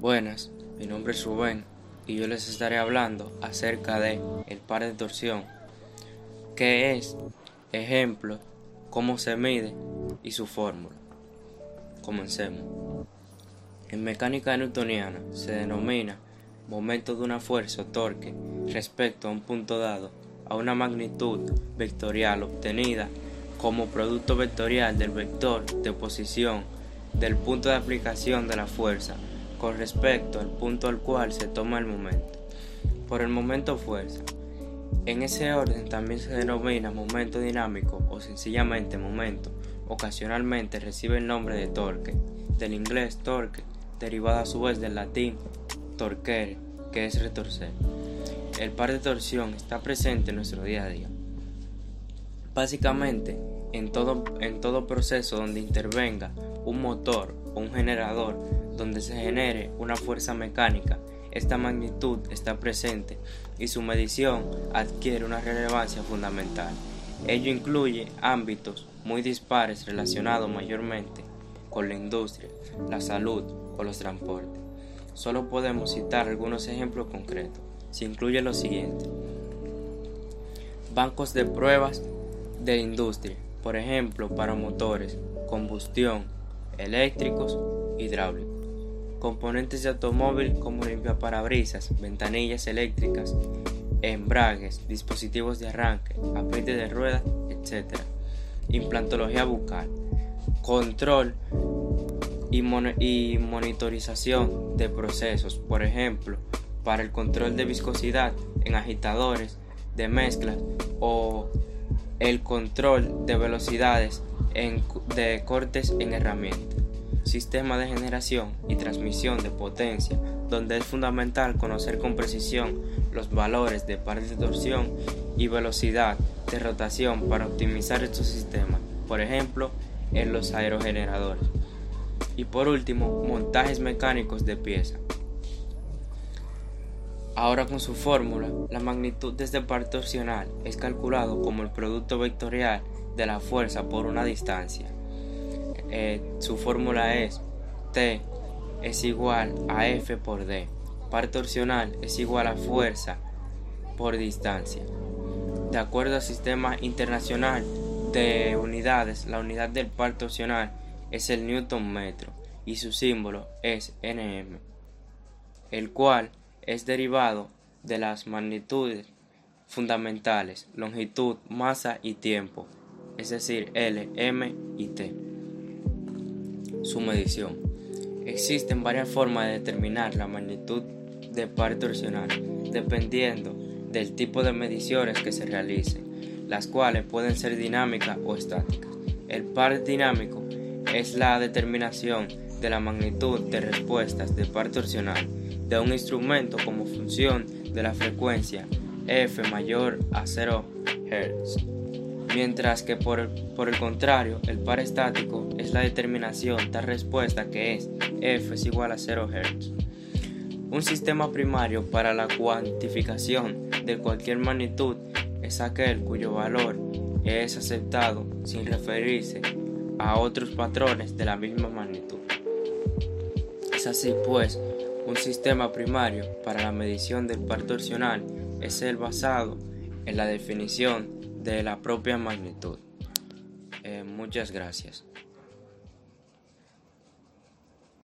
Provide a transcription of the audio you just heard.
Buenas, mi nombre es Rubén y yo les estaré hablando acerca de el par de torsión, qué es, ejemplo, cómo se mide y su fórmula. Comencemos. En mecánica newtoniana se denomina momento de una fuerza o torque respecto a un punto dado a una magnitud vectorial obtenida como producto vectorial del vector de posición del punto de aplicación de la fuerza con respecto al punto al cual se toma el momento. Por el momento fuerza. En ese orden también se denomina momento dinámico o sencillamente momento. Ocasionalmente recibe el nombre de torque, del inglés torque, derivado a su vez del latín torquere, que es retorcer. El par de torsión está presente en nuestro día a día. Básicamente, en todo, en todo proceso donde intervenga un motor un generador donde se genere una fuerza mecánica, esta magnitud está presente y su medición adquiere una relevancia fundamental. Ello incluye ámbitos muy dispares relacionados mayormente con la industria, la salud o los transportes. Solo podemos citar algunos ejemplos concretos. Se incluye lo siguiente. Bancos de pruebas de industria, por ejemplo, para motores, combustión, eléctricos, hidráulicos. Componentes de automóvil como limpiaparabrisas, ventanillas eléctricas, embragues, dispositivos de arranque, aceite de ruedas, etc. Implantología bucal. Control y, y monitorización de procesos, por ejemplo, para el control de viscosidad en agitadores de mezclas o el control de velocidades de cortes en herramientas, sistema de generación y transmisión de potencia, donde es fundamental conocer con precisión los valores de par de torsión y velocidad de rotación para optimizar estos sistemas, por ejemplo, en los aerogeneradores. Y por último, montajes mecánicos de pieza. Ahora con su fórmula, la magnitud de este par torsional es calculado como el producto vectorial de la fuerza por una distancia. Eh, su fórmula es T es igual a F por D. Par torsional es igual a fuerza por distancia. De acuerdo al sistema internacional de unidades, la unidad del par torsional es el newton metro y su símbolo es nm, el cual es derivado de las magnitudes fundamentales, longitud, masa y tiempo, es decir, L, M y T. Su medición. Existen varias formas de determinar la magnitud de par torsional, dependiendo del tipo de mediciones que se realicen, las cuales pueden ser dinámicas o estáticas. El par dinámico es la determinación de la magnitud de respuestas de par torsional de un instrumento como función de la frecuencia f mayor a 0 Hz mientras que por el, contrario, el par estático es la determinación tal respuesta que es f es igual a 0 Hz. Un sistema primario para la cuantificación de cualquier magnitud es aquel cuyo valor es aceptado sin referirse a otros patrones de la misma magnitud. Es así pues, un sistema primario para la medición del par torsional es el basado en la definición de la propia magnitud. Eh, muchas gracias.